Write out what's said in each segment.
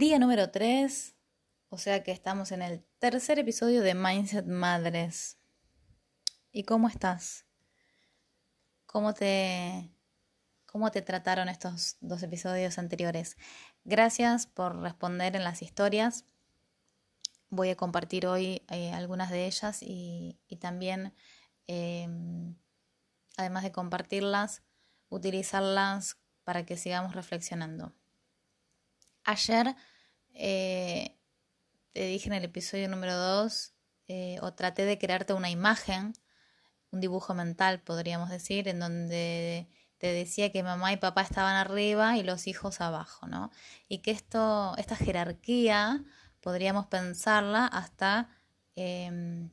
Día número 3, o sea que estamos en el tercer episodio de Mindset Madres. ¿Y cómo estás? ¿Cómo te, cómo te trataron estos dos episodios anteriores? Gracias por responder en las historias. Voy a compartir hoy eh, algunas de ellas y, también, em, además de compartirlas, utilizarlas para que sigamos reflexionando. Ayer eh, te dije en el episodio número 2, eh, o traté de crearte una imagen, un dibujo mental, podríamos decir, en donde te decía que mamá y papá estaban arriba y los hijos abajo, ¿no? Y que esto, esta jerarquía, podríamos pensarla hasta em,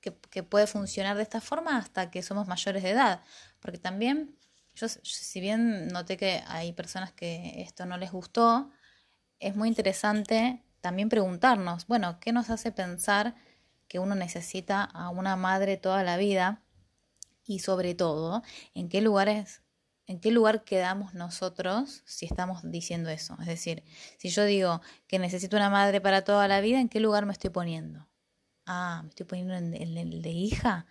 que, que, puede funcionar de esta forma hasta que somos mayores de edad. Porque también yo, si bien noté que hay personas que esto no les gustó, es muy interesante también preguntarnos, bueno, ¿qué nos hace pensar que uno necesita a una madre toda la vida? Y sobre todo, ¿en qué lugares, en qué lugar quedamos nosotros si estamos diciendo eso? Es decir, si yo digo que necesito una madre para toda la vida, ¿en qué lugar me estoy poniendo? Ah, me estoy poniendo en el de hija.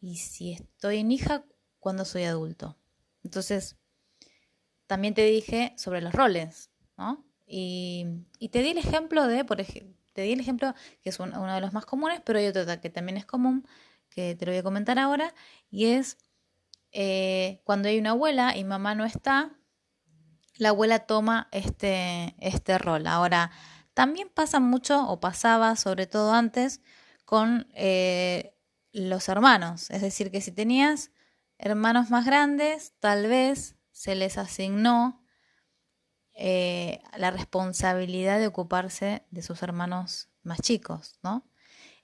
Y si estoy en hija, ¿cuándo soy adulto? Entonces, también te dije sobre los roles, ¿no? Y, te di el ejemplo de, por ejemplo, te di el ejemplo que es uno de los más comunes, pero hay otro que también es común, que te lo voy a comentar ahora, y es eh, cuando hay una abuela y mamá no está, la abuela toma este, este rol. Ahora, también pasa mucho, o pasaba sobre todo antes, con eh, los hermanos. Es decir, que si tenías hermanos más grandes, tal vez se les asignó eh, la responsabilidad de ocuparse de sus hermanos más chicos, ¿no?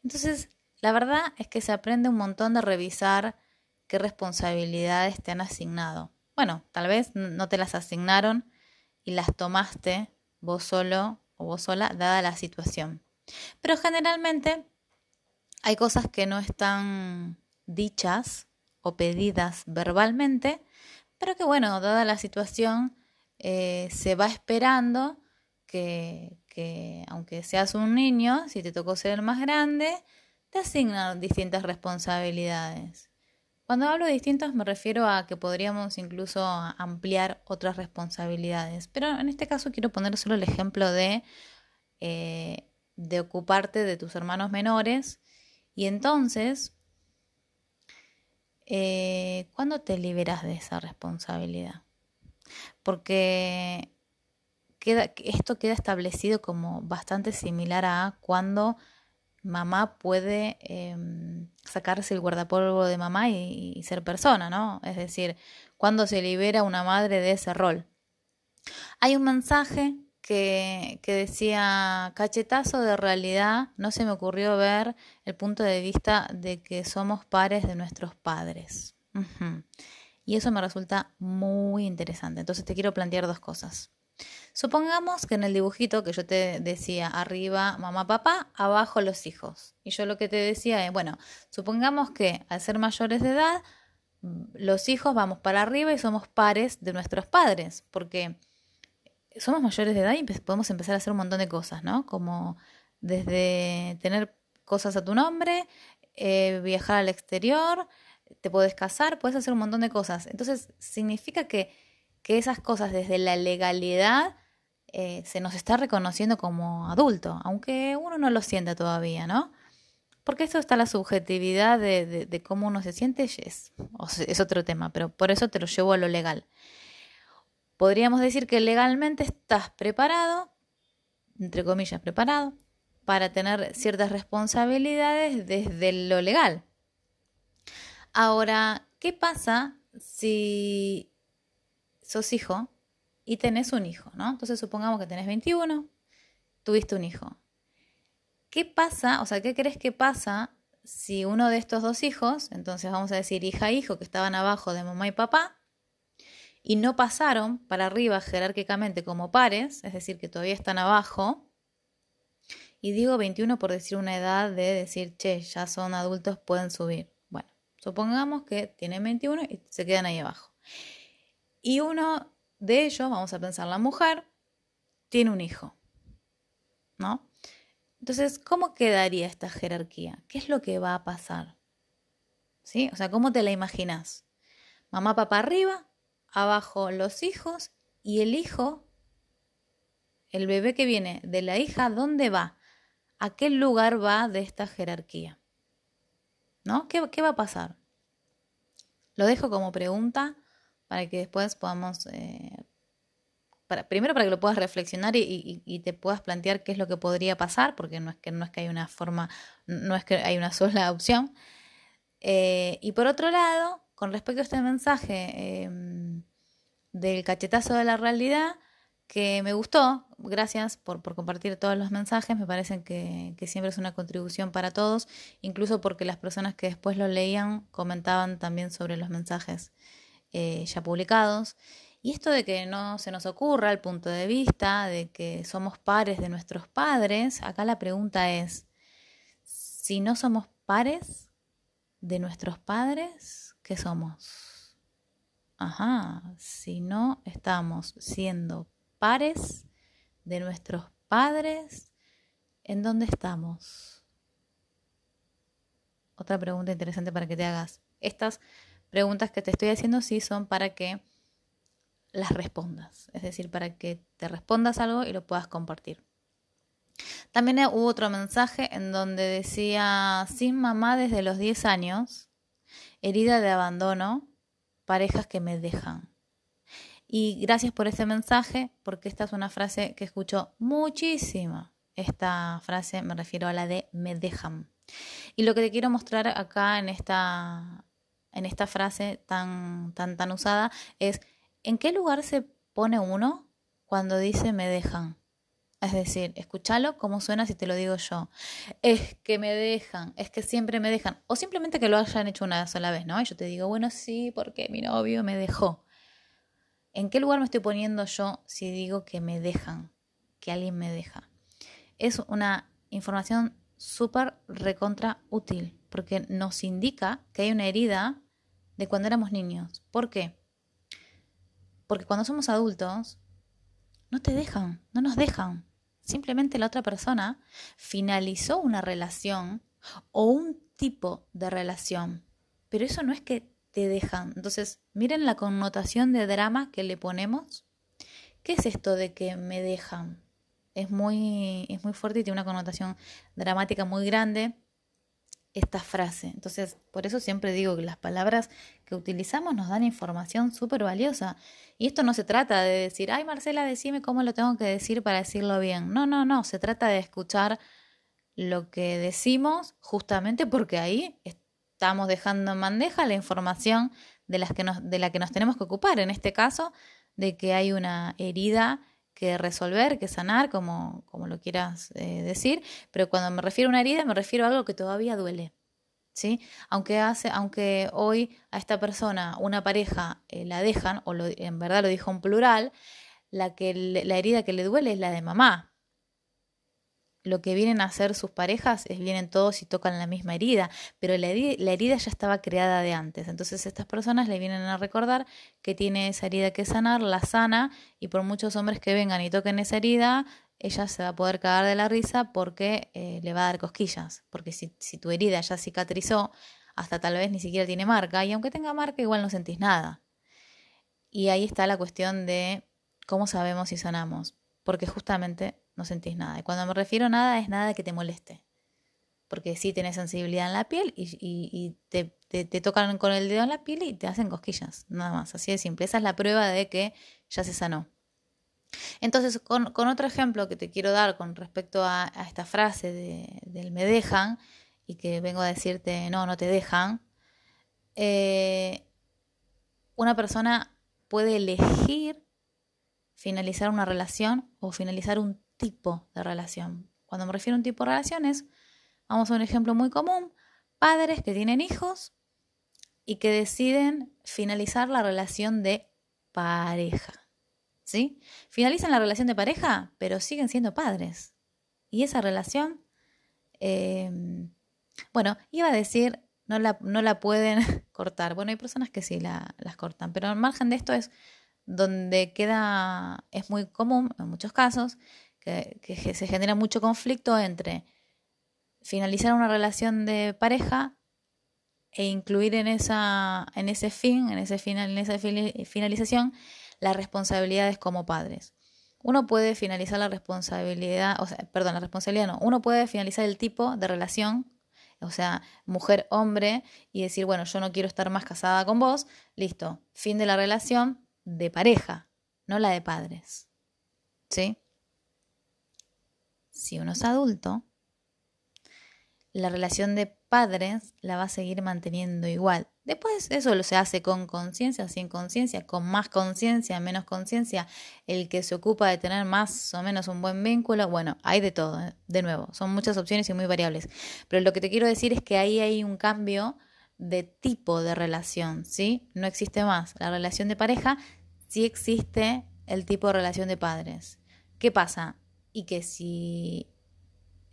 Entonces, la verdad es que se aprende un montón de revisar qué responsabilidades te han asignado. Bueno, tal vez no te las asignaron y las tomaste vos solo o vos sola, dada la situación. Pero generalmente hay cosas que no están dichas o pedidas verbalmente, pero que bueno, dada la situación, eh, se va esperando que, que, aunque seas un niño, si te tocó ser el más grande, te asignan distintas responsabilidades. Cuando hablo de distintas me refiero a que podríamos incluso ampliar otras responsabilidades, pero en este caso quiero poner solo el ejemplo de, eh, de ocuparte de tus hermanos menores y entonces eh, ¿cuándo te liberas de esa responsabilidad? Porque queda, esto queda establecido como bastante similar a cuando mamá puede em, sacarse el guardapolvo de mamá y, y, ser persona, ¿no? Es decir, cuando se libera una madre de ese rol. Hay un mensaje que, decía cachetazo de realidad, no se me ocurrió ver el punto de vista de que somos pares de nuestros padres. Y eso me resulta muy interesante. Entonces te quiero plantear dos cosas. Supongamos que en el dibujito que yo te decía, arriba mamá, papá, abajo los hijos. Y yo lo que te decía es, bueno, supongamos que al ser mayores de edad, los hijos vamos para arriba y somos pares de nuestros padres, porque somos mayores de edad y podemos empezar a hacer un montón de cosas, ¿no? Como desde tener cosas a tu nombre, eh, viajar al exterior, te puedes casar, puedes hacer un montón de cosas. Entonces, significa que, que esas cosas desde la legalidad eh, se nos está reconociendo como adulto, aunque uno no lo sienta todavía, ¿no? Porque eso está la subjetividad de, de, cómo uno se siente, es, es otro tema, pero por eso te lo llevo a lo legal podríamos decir que legalmente estás preparado, entre comillas preparado, para tener ciertas responsabilidades desde lo legal. Ahora, ¿qué pasa si sos hijo y tenés un hijo, ¿no? Entonces supongamos que tenés 21, tuviste un hijo. ¿Qué pasa? O sea, ¿qué crees que pasa si uno de estos dos hijos, entonces vamos a decir hija e hijo que estaban abajo de mamá y papá, y no pasaron para arriba jerárquicamente como pares, es decir, que todavía están abajo. Y digo 21 por decir una edad de decir, che, ya son adultos, pueden subir. Bueno, supongamos que tienen 21 y se quedan ahí abajo. Y uno de ellos, vamos a pensar la mujer, tiene un hijo. ¿no? Entonces, ¿cómo quedaría esta jerarquía? ¿Qué es lo que va a pasar? ¿Sí? O sea, ¿cómo te la imaginas? Mamá, papá arriba, abajo los hijos y el hijo, el bebé que viene de la hija, ¿dónde va? ¿A qué lugar va de esta jerarquía? ¿No? ¿Qué, va a pasar? Lo dejo como pregunta para que después podamos eh, primero para que lo puedas reflexionar y, te puedas plantear qué es lo que podría pasar, porque no es que, no es que hay una forma, no es que hay una sola opción. Eh, y por otro lado, con respecto a este mensaje em, del cachetazo de la realidad, que me gustó, gracias por, compartir todos los mensajes, me parecen que, siempre es una contribución para todos, incluso porque las personas que después lo leían comentaban también sobre los mensajes eh, ya publicados. Y esto de que no se nos ocurra el punto de vista de que somos pares de nuestros padres, acá la pregunta es, si no somos pares de nuestros padres, ¿qué somos? Ajá, si no estamos siendo pares de nuestros padres, ¿en dónde estamos? Otra pregunta interesante para que te hagas. Estas preguntas que te estoy haciendo sí son para que las respondas, es decir, para que te respondas algo y lo puedas compartir. También hubo otro mensaje en donde decía, sin mamá desde los 10 años, herida de abandono, parejas que me dejan. Y gracias por ese mensaje, porque esta es una frase que escucho muchísimo. Esta frase me refiero a la de me dejan. Y lo que te quiero mostrar acá en esta, en esta frase tan, tan, tan usada es ¿En qué lugar se pone uno cuando dice me dejan? Es decir, escúchalo cómo suena si te lo digo yo. Es que me dejan, es que siempre me dejan. O simplemente que lo hayan hecho una sola vez, ¿no? Y yo te digo, bueno, sí, porque mi novio me dejó. ¿En qué lugar me estoy poniendo yo si digo que me dejan, que alguien me deja? Es una información súper recontra útil, porque nos indica que hay una herida de cuando éramos niños. ¿Por qué? Porque cuando somos adultos, no te dejan, no nos dejan. Simplemente la otra persona finalizó una relación o un tipo de relación. Pero eso no es que te dejan. Entonces, miren la connotación de drama que le ponemos. ¿Qué es esto de que me dejan? Es muy, es muy fuerte y tiene una connotación dramática muy grande esta frase. Entonces, por eso siempre digo que las palabras que utilizamos nos dan información súper valiosa. Y esto no se trata de decir, ay Marcela, decime cómo lo tengo que decir para decirlo bien. No, no, no, se trata de escuchar lo que decimos justamente porque ahí estamos dejando en bandeja la información de, las que de la que nos tenemos que ocupar. En este caso, de que hay una herida que resolver, que sanar, como, como lo quieras eh, decir, pero cuando me refiero a una herida me refiero a algo que todavía duele. ¿Sí? Aunque, hace, aunque hoy a esta persona, una pareja, eh, la dejan, o en verdad lo dijo en plural, la, que, la herida que le duele es la de mamá, lo que vienen a hacer sus parejas es vienen todos y tocan la misma herida, pero la herida, ya estaba creada de antes. Entonces estas personas le vienen a recordar que tiene esa herida que sanar, la sana y por muchos hombres que vengan y toquen esa herida, ella se va a poder cagar de la risa porque eh, le va a dar cosquillas. Porque si, si tu herida ya cicatrizó, hasta tal vez ni siquiera tiene marca y aunque tenga marca igual no sentís nada. Y ahí está la cuestión de cómo sabemos si sanamos, porque justamente no sentís nada. Y cuando me refiero a nada es nada que te moleste. Porque sí tenés sensibilidad en la piel y, te, tocan con el dedo en la piel y te hacen cosquillas, nada más. Así de simple. Esa es la prueba de que ya se sanó. Entonces, con, otro ejemplo que te quiero dar con respecto a, esta frase de, del me dejan y que vengo a decirte no, no te dejan, eh, una persona puede elegir finalizar una relación o finalizar un tipo de relación. Cuando me refiero a un tipo de relaciones, vamos a un ejemplo muy común, padres que tienen hijos y que deciden finalizar la relación de pareja. ¿Sí? Finalizan la relación de pareja, pero siguen siendo padres. Y esa relación, em, bueno, iba a decir, no la, no la pueden cortar. Bueno, hay personas que sí la, las cortan, pero al margen de esto es donde queda, es muy común en muchos casos, que, se genera mucho conflicto entre finalizar una relación de pareja e incluir en, esa, en ese fin, en ese final, en esa finalización, las responsabilidades como padres. Uno puede finalizar la responsabilidad, o sea, perdón, la responsabilidad no, uno puede finalizar el tipo de relación, o sea, mujer-hombre, y decir, bueno, yo no quiero estar más casada con vos, listo, fin de la relación de pareja, no la de padres. ¿Sí? Si uno es adulto, la relación de padres la va a seguir manteniendo igual. Después eso lo se hace con conciencia, sin conciencia, con más conciencia, menos conciencia, el que se ocupa de tener más o menos un buen vínculo, bueno, hay de todo, ¿eh? de nuevo, son muchas opciones y muy variables. Pero lo que te quiero decir es que ahí hay un cambio de tipo de relación, ¿sí? No existe más la relación de pareja, sí existe el tipo de relación de padres. ¿Qué pasa? Y que si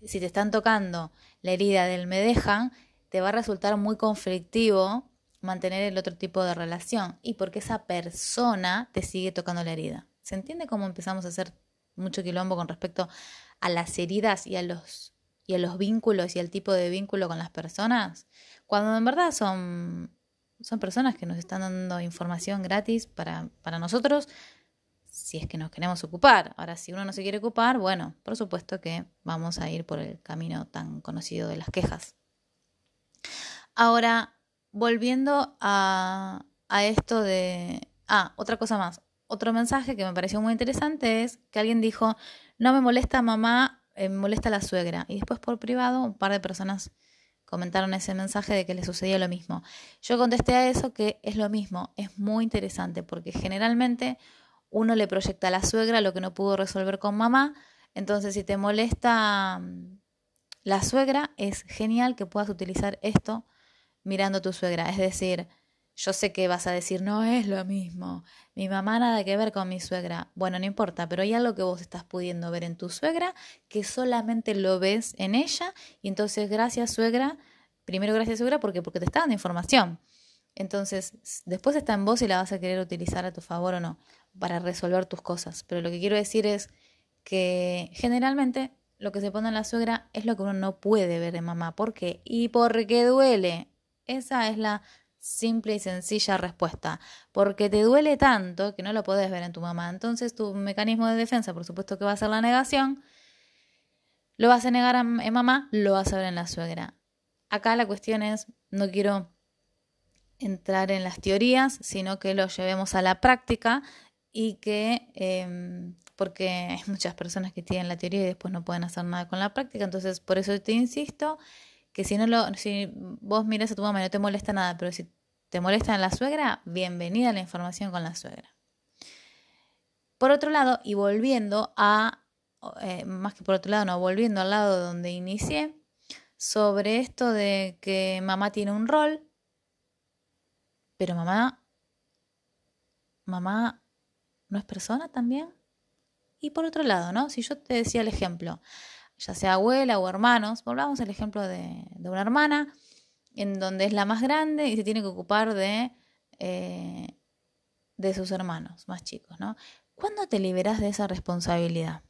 si te están tocando la herida del me dejan, te va a resultar muy conflictivo mantener el otro tipo de relación y porque esa persona te sigue tocando la herida. ¿Se entiende cómo empezamos a hacer mucho quilombo con respecto a las heridas y a los y a los vínculos y al tipo de vínculo con las personas? Cuando en verdad son son personas que nos están dando información gratis para, para nosotros si es que nos queremos ocupar. Ahora, si uno no se quiere ocupar, bueno, por supuesto que vamos a ir por el camino tan conocido de las quejas. Ahora, volviendo a, a esto de... Ah, otra cosa más. Otro mensaje que me pareció muy interesante es que alguien dijo, no me molesta mamá, eh, me molesta la suegra. Y después por privado un par de personas comentaron ese mensaje de que le sucedía lo mismo. Yo contesté a eso que es lo mismo, es muy interesante porque generalmente uno le proyecta a la suegra lo que no pudo resolver con mamá. Entonces, si te molesta mm, la suegra, es genial que puedas utilizar esto mirando a tu suegra. Es decir, yo sé que vas a decir, no es lo mismo, mi mamá nada que ver con mi suegra. Bueno, no importa, pero hay algo que vos estás pudiendo ver en tu suegra que solamente lo ves en ella y entonces gracias suegra, primero gracias suegra porque, porque te está dando información. Entonces, después está en vos y la vas a querer utilizar a tu favor o no para resolver tus cosas. Pero lo que quiero decir es que generalmente lo que se pone en la suegra es lo que uno no puede ver en mamá. ¿Por qué? Y porque duele. Esa es la simple y sencilla respuesta. Porque te duele tanto que no lo puedes ver en tu mamá. Entonces tu mecanismo de defensa, por supuesto que va a ser la negación. Lo vas a negar en mamá, lo vas a ver en la suegra. Acá la cuestión es, no quiero entrar en las teorías, sino que lo llevemos a la práctica y que, em, porque hay muchas personas que tienen la teoría y después no pueden hacer nada con la práctica, entonces por eso te insisto que si no lo, si vos miras a tu mamá y no te molesta nada, pero si te molesta en la suegra, bienvenida a la información con la suegra. Por otro lado, y volviendo a, eh, más que por otro lado, no, volviendo al lado donde inicié, sobre esto de que mamá tiene un rol, pero mamá, mamá ¿no es persona también? Y por otro lado, ¿no? Si yo te decía el ejemplo, ya sea abuela o hermanos, volvamos al ejemplo de, una hermana, en donde es la más grande y se tiene que ocupar de, eh, de sus hermanos más chicos, ¿no? ¿Cuándo te liberas de esa responsabilidad?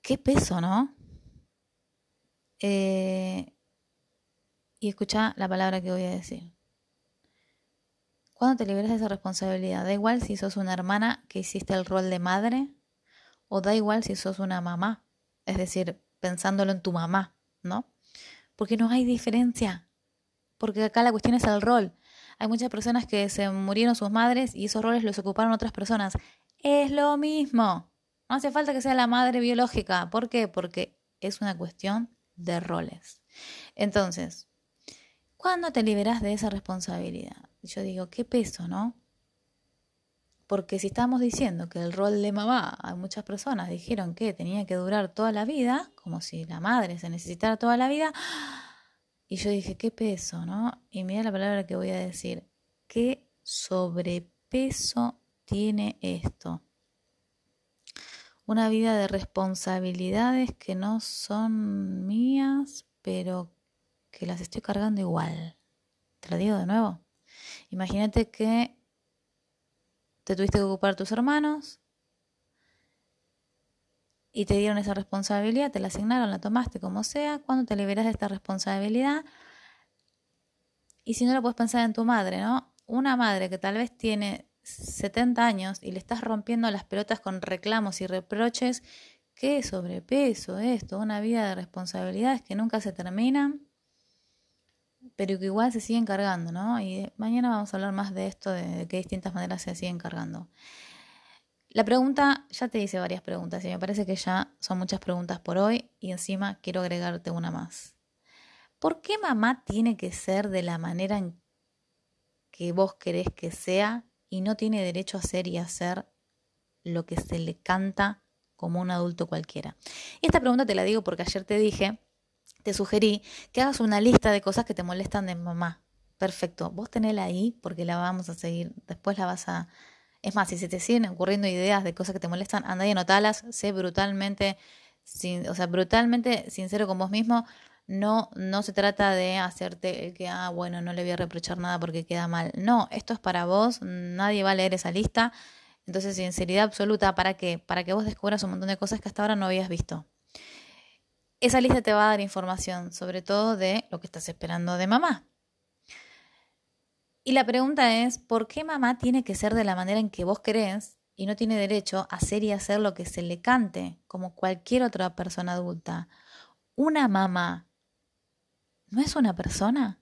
Qué peso, ¿no? Eh, y escucha la palabra que voy a decir. ¿Cuándo te liberas de esa responsabilidad? Da igual si sos una hermana que hiciste el rol de madre o da igual si sos una mamá, es decir, pensándolo en tu mamá, ¿no? Porque no hay diferencia, porque acá la cuestión es el rol. Hay muchas personas que se murieron sus madres y esos roles los ocuparon otras personas. Es lo mismo. No hace falta que sea la madre biológica. ¿Por qué? Porque es una cuestión de roles. Entonces, ¿cuándo te liberas de esa responsabilidad? Yo digo, qué peso, ¿no? Porque si estamos diciendo que el rol de mamá, hay muchas personas dijeron que tenía que durar toda la vida, como si la madre se necesitara toda la vida, y yo dije, qué peso, ¿no? Y mira la palabra que voy a decir, qué sobrepeso tiene esto. Una vida de responsabilidades que no son mías, pero que las estoy cargando igual. Te lo digo de nuevo. Imagínate que te tuviste que ocupar tus hermanos y te dieron esa responsabilidad, te la asignaron, la tomaste como sea, cuando te liberas de esta responsabilidad. Y si no lo puedes pensar en tu madre, ¿no? Una madre que tal vez tiene 70 años y le estás rompiendo las pelotas con reclamos y reproches, qué sobrepeso esto, una vida de responsabilidades que nunca se terminan, pero que igual se siguen cargando, ¿no? Y mañana vamos a hablar más de esto, de, qué distintas maneras se siguen cargando. La pregunta, ya te hice varias preguntas y me parece que ya son muchas preguntas por hoy y encima quiero agregarte una más. ¿Por qué mamá tiene que ser de la manera en que vos querés que sea y no tiene derecho a ser y hacer lo que se le canta como un adulto cualquiera? Y esta pregunta te la digo porque ayer te dije, te sugerí que hagas una lista de cosas que te molestan de mamá. Perfecto, vos tenela ahí porque la vamos a seguir, después la vas a es más, si se te siguen ocurriendo ideas de cosas que te molestan, anda y anotalas, sé brutalmente, sin, o sea, brutalmente sincero con vos mismo. No, no se trata de hacerte el que, ah, bueno, no le voy a reprochar nada porque queda mal. No, esto es para vos, nadie va a leer esa lista. Entonces, sinceridad absoluta, ¿para qué? Para que vos descubras un montón de cosas que hasta ahora no habías visto. Esa lista te va a dar información, sobre todo de lo que estás esperando de mamá. Y la pregunta es, ¿por qué mamá tiene que ser de la manera en que vos querés y no tiene derecho a hacer y hacer lo que se le cante, como cualquier otra persona adulta? ¿Una mamá no es una persona?